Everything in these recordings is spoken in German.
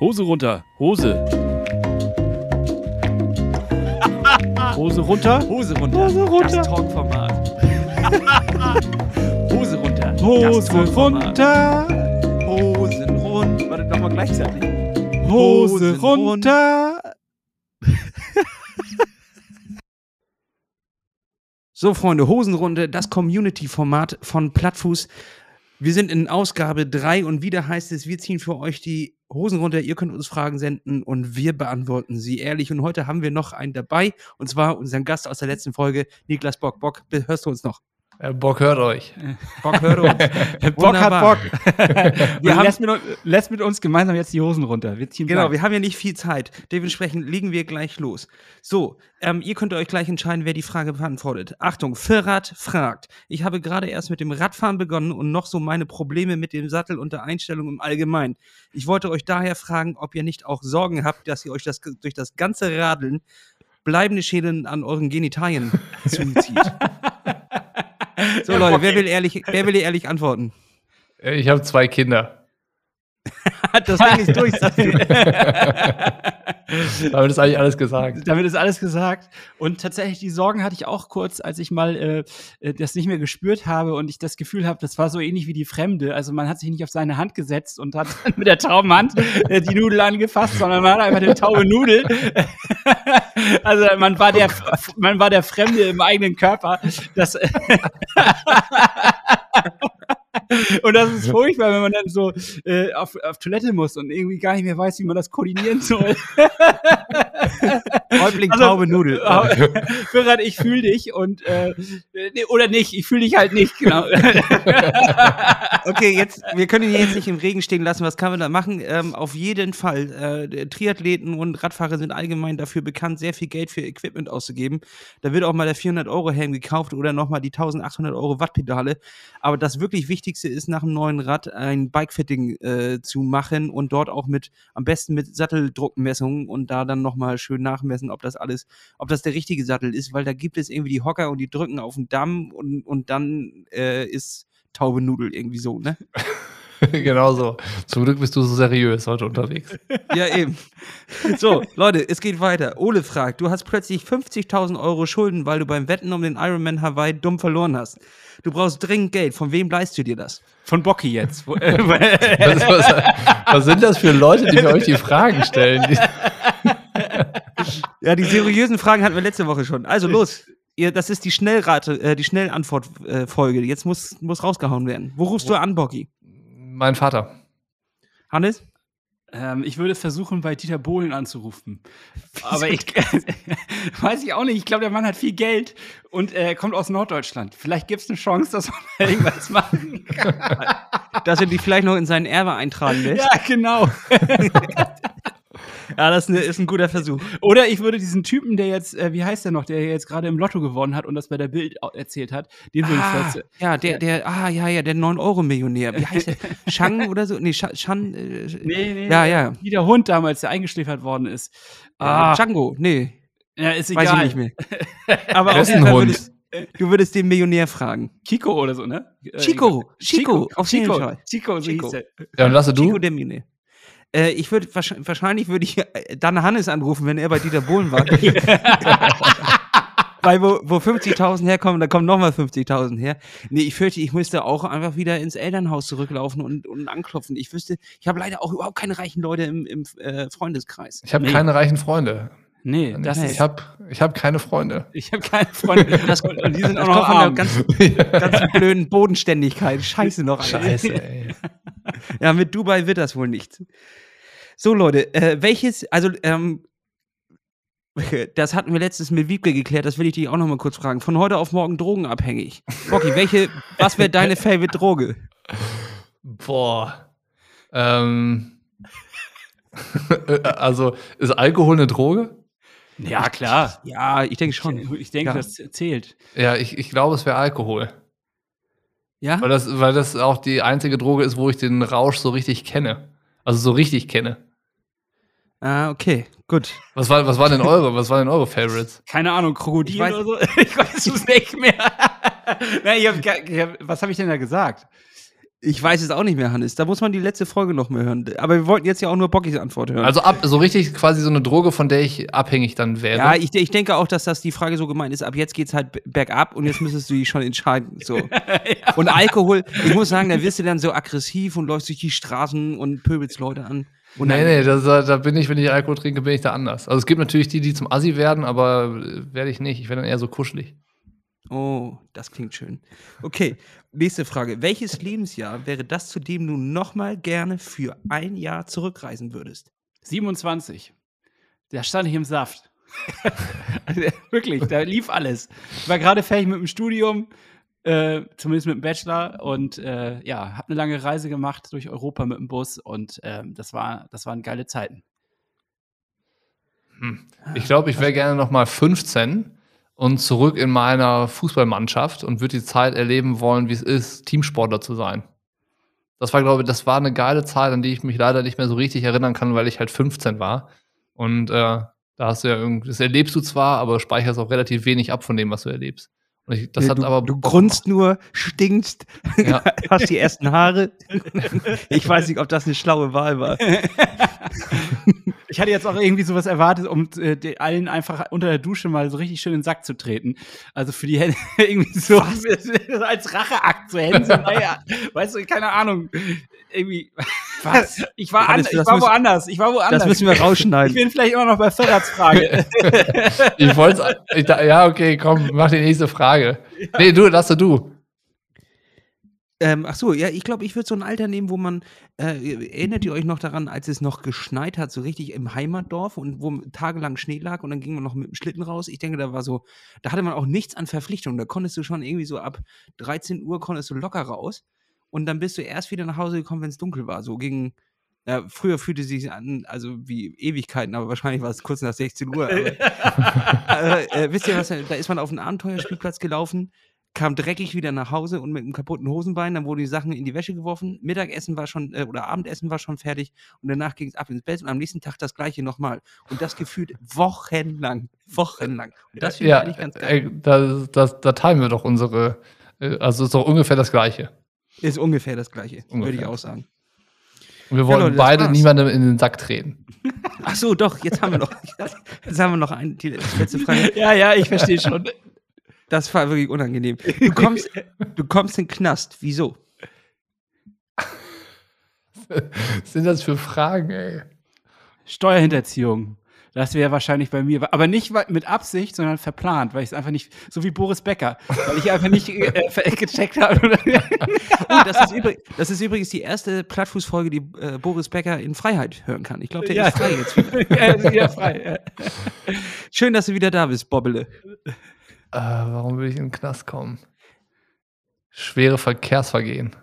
Hose runter, Hose. Hose runter. Hose runter. Hose runter. Das Talkformat. Hose runter. Hose runter. Hosen runter. Warte, nochmal gleichzeitig. Hose runter. So, Freunde, Hosenrunde, das Community-Format von Plattfuß. Wir sind in Ausgabe 3 und wieder heißt es, wir ziehen für euch die Hosen runter. Ihr könnt uns Fragen senden und wir beantworten sie ehrlich. Und heute haben wir noch einen dabei und zwar unseren Gast aus der letzten Folge, Niklas Bock. Bock, hörst du uns noch? Äh, Bock hört euch. Bock, hört uns. Bock hat. Bock. Wir haben- lässt, mit, uns- lässt mit uns gemeinsam jetzt die Hosen runter. Wir ziehen Genau, wir haben ja nicht viel Zeit. Dementsprechend legen wir gleich los. So, ähm, ihr könnt euch gleich entscheiden, wer die Frage beantwortet. Achtung, Ferrat fragt. Ich habe gerade erst mit dem Radfahren begonnen und noch so meine Probleme mit dem Sattel und der Einstellung im Allgemeinen. Ich wollte euch daher fragen, ob ihr nicht auch Sorgen habt, dass ihr euch das durch das ganze Radeln bleibende Schäden an euren Genitalien zuzieht. So Leute, wer will ehrlich, wer will ehrlich antworten? Äh, Ich habe zwei Kinder. Das Ding ist durch. sagst du. Damit ist eigentlich alles gesagt. Damit ist alles gesagt. Und tatsächlich, die Sorgen hatte ich auch kurz, als ich mal äh, äh, das nicht mehr gespürt habe und ich das Gefühl habe, das war so ähnlich wie die Fremde. Also man hat sich nicht auf seine Hand gesetzt und hat mit der tauben Hand äh, die Nudel angefasst, sondern man hat einfach eine taube Nudel. also man war der, man war der Fremde im eigenen Körper. Das Und das ist furchtbar, wenn man dann so äh, auf, auf Toilette muss und irgendwie gar nicht mehr weiß, wie man das koordinieren soll. Häuptling, Also, taube Nudel. Ferhat, ich fühle dich und äh, nee, oder nicht, ich fühle dich halt nicht, genau. Okay, jetzt, wir können ihn jetzt nicht im Regen stehen lassen. Was kann man da machen? Ähm, auf jeden Fall. Äh, Triathleten und Radfahrer sind allgemein dafür bekannt, sehr viel Geld für Equipment auszugeben. Da wird auch mal der 400-Euro-Helm gekauft oder nochmal die 1800 Euro Wattpedale. Aber das wirklich Wichtigste ist, nach einem neuen Rad ein Bikefitting äh, zu machen und dort auch mit, am besten mit Satteldruckmessungen und da dann nochmal schön nachmessen, ob das alles, ob das der richtige Sattel ist, weil da gibt es irgendwie die Hocker und die drücken auf den Damm und, und dann äh, ist taube Nudel irgendwie so, ne? genau so. Zum Glück bist du so seriös heute unterwegs. Ja, eben. So, Leute, es geht weiter. Ole fragt, du hast plötzlich 50.000 Euro Schulden, weil du beim Wetten um den Ironman Hawaii dumm verloren hast. Du brauchst dringend Geld. Von wem leist du dir das? Von Bocki jetzt. Was, was, was sind das für Leute, die mir euch die Fragen stellen? Ja, die seriösen Fragen hatten wir letzte Woche schon. Also los. Ihr, das ist die Schnellrate, äh, die Schnellantwortfolge. Jetzt muss, muss rausgehauen werden. Wo rufst du an, Bocky? Mein Vater. Hannes? ähm, ich würde versuchen, bei Dieter Bohlen anzurufen. Aber ich weiß ich auch nicht. Ich glaube, der Mann hat viel Geld und er kommt aus Norddeutschland. Vielleicht gibt es eine Chance, dass man irgendwas machen kann. Dass er die vielleicht noch in seinen Erbe eintragen lässt? Ja, genau. Ja, das ist, eine, ist ein guter Versuch. Oder ich würde diesen Typen, der jetzt, äh, wie heißt der noch, der jetzt gerade im Lotto gewonnen hat und das bei der Bild erzählt hat, den würde ich Ah, vielleicht. ja, der, der, ah, ja, ja, der 9-Euro-Millionär. Wie heißt der? Shang oder so? Nee, Sha- Shan. Äh, Nee, nee, Ja, ja. Wie der Hund damals, der eingeschläfert worden ist. Ah. Django, nee, ja, ist weiß egal. ich nicht mehr. Aber jeden Fall Hund? würdest, du würdest den Millionär fragen. Kiko oder so, ne? Äh, Chico, Chico, auf jeden Chico, Fall. Chico, so Chico. hieß er. Ja, und lasse Chico du? der Millionär. Äh, ich würde wahrscheinlich, würde ich äh, dann Hannes anrufen, wenn er bei Dieter Bohlen war. Weil wo, wo 50.000 herkommen, da kommen nochmal 50.000 her. Nee, ich fürchte, ich müsste auch einfach wieder ins Elternhaus zurücklaufen und, und anklopfen. Ich wüsste, ich habe leider auch überhaupt keine reichen Leute im, im äh, Freundeskreis. Ich habe Nee. keine reichen Freunde. Nee, das ich ist. habe ich hab keine Freunde. Ich habe keine Freunde. Das, und die sind auch noch von der arm. ganz, ganz blöden Bodenständigkeit. Scheiße noch. Alter. Scheiße, ey. Ja, mit Dubai wird das wohl nichts. So, Leute, äh, welches, also, ähm, das hatten wir letztes mit Wiebke geklärt, das will ich dich auch noch mal kurz fragen. Von heute auf morgen drogenabhängig. Bocky, welche, was wäre deine Favorite Droge? Boah. Ähm. also, ist Alkohol eine Droge? Ja, klar. Ja, ich denke schon. Ich denke, Ja. das zählt. Ja, ich, ich glaube, es wäre Alkohol. Ja? Weil das, weil das auch die einzige Droge ist, wo ich den Rausch so richtig kenne. Also so richtig kenne. Ah, okay, gut. Was war, was war denn eure, was waren denn eure Favorites? Keine Ahnung, Krokodil Ich weiß- oder so. Ich weiß es nicht mehr. Nein, ich hab, ich hab, was habe ich denn da gesagt? Ich weiß es auch nicht mehr, Hannes. Da muss man die letzte Folge noch mehr hören. Aber wir wollten jetzt ja auch nur Bockys Antwort hören. Also ab, so richtig quasi so eine Droge, von der ich abhängig dann wäre. ja, ich, ich denke auch, dass das die Frage so gemeint ist. Ab jetzt geht's halt bergab und jetzt müsstest du dich schon entscheiden. So. Und Alkohol, ich muss sagen, da wirst du dann so aggressiv und läufst durch die Straßen und pöbelst Leute an. Und nee, nee, das, da bin ich, wenn ich Alkohol trinke, bin ich da anders. Also es gibt natürlich die, die zum Assi werden, aber äh, werde ich nicht. Ich werde dann eher so kuschelig. Oh, das klingt schön. Okay, nächste Frage. Welches Lebensjahr wäre das, zu dem du nochmal gerne für ein Jahr zurückreisen würdest? 27. Da stand ich im Saft. wirklich, da lief alles. Ich war gerade fertig mit dem Studium, äh, zumindest mit dem Bachelor und äh, ja, habe eine lange Reise gemacht durch Europa mit dem Bus und ähm, das, war, das waren geile Zeiten. Hm. Ich glaube, ich wäre gerne noch mal 15 und zurück in meiner Fußballmannschaft und würde die Zeit erleben wollen, wie es ist, Teamsportler zu sein. Das war, glaube ich, das war eine geile Zeit, an die ich mich leider nicht mehr so richtig erinnern kann, weil ich halt 15 war. Und äh, da hast du ja irgendwie, das erlebst du zwar, aber speicherst auch relativ wenig ab von dem, was du erlebst. Ich, das Nee, hat du, aber du grunzt nur, stinkst, Ja. hast die ersten Haare. ich weiß nicht, ob das eine schlaue Wahl war. Ich hatte jetzt auch irgendwie sowas erwartet, um äh, die- allen einfach unter der Dusche mal so richtig schön in den Sack zu treten. Also für die Hände irgendwie so als Racheakt so Hände. weißt du, keine Ahnung. Irgendwie. Was? Ich war, an, ich war müssen- woanders. Ich war woanders. Das müssen wir ich rausschneiden. bin vielleicht immer noch bei Ferrats Frage. Ich wollte. Ja, okay, komm, mach die nächste Frage. Nee, du, lass du du. Ähm, ach so, ja, ich glaube, ich würde so ein Alter nehmen, wo man, äh, erinnert ihr euch noch daran, als es noch geschneit hat, so richtig im Heimatdorf und wo tagelang Schnee lag und dann ging man noch mit dem Schlitten raus. Ich denke, da war so, da hatte man auch nichts an Verpflichtungen. Da konntest du schon irgendwie so ab 13 Uhr konntest du locker raus und dann bist du erst wieder nach Hause gekommen, wenn es dunkel war. So gegen, ja, früher fühlte es sich an, also wie Ewigkeiten, aber wahrscheinlich war es kurz nach 16 Uhr. Aber, äh, äh, wisst ihr was, da ist man auf einen Abenteuerspielplatz gelaufen, kam dreckig wieder nach Hause und mit einem kaputten Hosenbein, dann wurden die Sachen in die Wäsche geworfen, Mittagessen war schon, äh, oder Abendessen war schon fertig und danach ging es ab ins Bett und am nächsten Tag das gleiche nochmal. Und das gefühlt wochenlang, wochenlang. Und das finde ich Ja, eigentlich ganz geil. äh, da, da, da teilen wir doch unsere. äh, Also ist doch ungefähr das Gleiche. Ist ungefähr das gleiche, würde ich Ungefähr. auch sagen. Und wir wollen Leute, das beide war's. niemandem in den Sack treten. Ach so, doch, jetzt haben wir noch, jetzt haben wir noch ein, die letzte Frage. ja, ja, ich verstehe schon. Das war wirklich unangenehm. Du kommst, du kommst in den Knast. Wieso? Was sind das für Fragen, ey? Steuerhinterziehung. Das wäre wahrscheinlich bei mir, aber nicht mit Absicht, sondern verplant, weil ich es einfach nicht, so wie Boris Becker, weil ich einfach nicht äh, gecheckt habe. Oh, das, ist das ist übrigens die erste Plattfußfolge, die äh, Boris Becker in Freiheit hören kann. Ich glaube, der Ja. ist frei jetzt wieder. er ist wieder frei. ja. Schön, dass du wieder da bist, Bobbele. Äh, warum will ich in den Knast kommen? Schwere Verkehrsvergehen.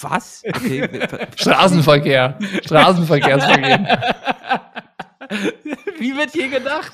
Was? Okay. ver- Straßenverkehr. Straßenverkehrsvergehen. Wie wird hier gedacht?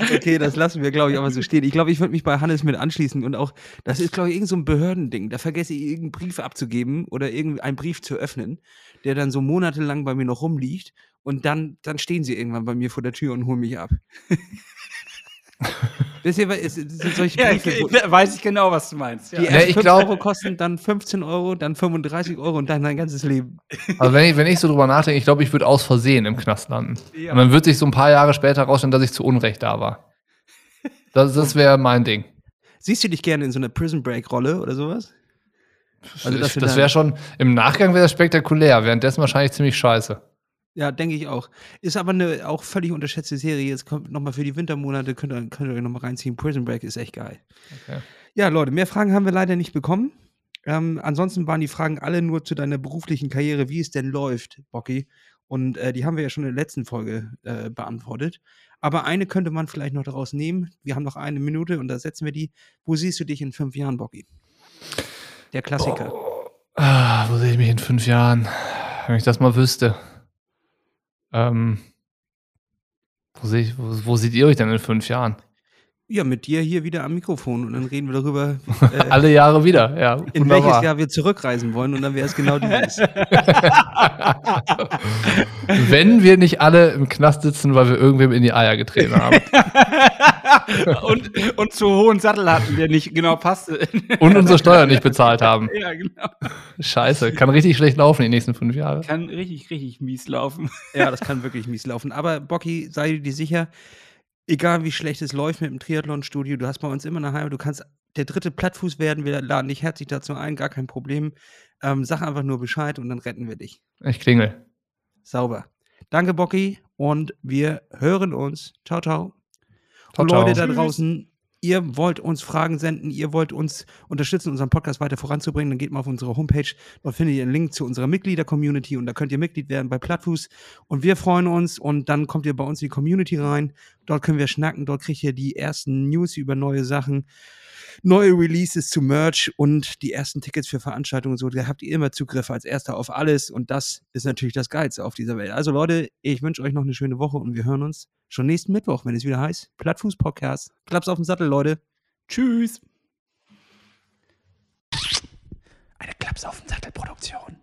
Okay, das lassen wir, glaube ich, aber so stehen. Ich glaube, ich würde mich bei Hannes mit anschließen und auch, das ist, glaube ich, irgendein so ein Behördending. Da vergesse ich irgendeinen Brief abzugeben oder irgendeinen Brief zu öffnen, der dann so monatelang bei mir noch rumliegt und dann, dann stehen sie irgendwann bei mir vor der Tür und holen mich ab. Wisst ihr, es sind solche Ja, ich, Briefe, ich, weiß ich genau, was du meinst. Ja. die Ja, erst ich 5 glaub- Euro kosten, dann 15 Euro, dann 35 Euro und dann dein ganzes Leben. Also wenn ich, wenn ich so drüber nachdenke, ich glaube, ich würde aus Versehen im Knast landen. Ja. Und dann wird sich so ein paar Jahre später herausstellen, dass ich zu Unrecht da war. Das, das wäre mein Ding. Siehst du dich gerne in so einer Prison Break Rolle oder sowas? Also, das da- wäre schon, im Nachgang wäre das spektakulär, währenddessen wahrscheinlich ziemlich scheiße. Ja, denke ich auch. Ist aber eine auch völlig unterschätzte Serie. Jetzt kommt nochmal für die Wintermonate, könnt ihr, könnt ihr euch nochmal reinziehen. Prison Break ist echt geil. Okay. Ja, Leute, mehr Fragen haben wir leider nicht bekommen. Ähm, ansonsten waren die Fragen alle nur zu deiner beruflichen Karriere, wie es denn läuft, Bocky. Und äh, die haben wir ja schon in der letzten Folge äh, beantwortet. Aber eine könnte man vielleicht noch daraus nehmen. Wir haben noch eine Minute und da setzen wir die. Wo siehst du dich in fünf Jahren, Bocky? Der Klassiker. Ah, wo sehe ich mich in fünf Jahren? Wenn ich das mal wüsste. Ähm, wo, sehe ich, wo, wo seht ihr euch denn in fünf Jahren? Ja, mit dir hier wieder am Mikrofon und dann reden wir darüber, äh, alle Jahre wieder. Ja, in wunderbar. welches Jahr wir zurückreisen wollen und dann wäre es genau dieses. Wenn wir nicht alle im Knast sitzen, weil wir irgendwem in die Eier getreten haben. und, und zu hohen Sattel hatten, der nicht genau passte. und unsere Steuern nicht bezahlt haben. Ja, genau. Scheiße, kann richtig schlecht laufen die nächsten fünf Jahre. Kann richtig, richtig mies laufen. Ja, das kann wirklich mies laufen. Aber Bocky, sei dir sicher, egal wie schlecht es läuft mit dem Triathlon-Studio, du hast bei uns immer eine Heimat, du kannst der dritte Plattfuß werden, wir laden dich herzlich dazu ein, gar kein Problem. Ähm, sag einfach nur Bescheid und dann retten wir dich. Ich klingel. Sauber. Danke, Bocky, und wir hören uns. Ciao, ciao. Ciao Leute ciao. da draußen, ihr wollt uns Fragen senden, ihr wollt uns unterstützen, unseren Podcast weiter voranzubringen, dann geht mal auf unsere Homepage. Dort findet ihr einen Link zu unserer Mitglieder-Community und da könnt ihr Mitglied werden bei Plattfuß. Und wir freuen uns und dann kommt ihr bei uns in die Community rein. Dort können wir schnacken, dort kriegt ihr die ersten News über neue Sachen. Neue Releases zu Merch und die ersten Tickets für Veranstaltungen und so, da habt ihr immer Zugriff als erster auf alles und das ist natürlich das Geilste auf dieser Welt. Also Leute, ich wünsche euch noch eine schöne Woche und wir hören uns schon nächsten Mittwoch, wenn es wieder heißt Plattfuß Podcast. Klaps auf den Sattel, Leute. Tschüss. Eine Klaps auf den Sattel Produktion.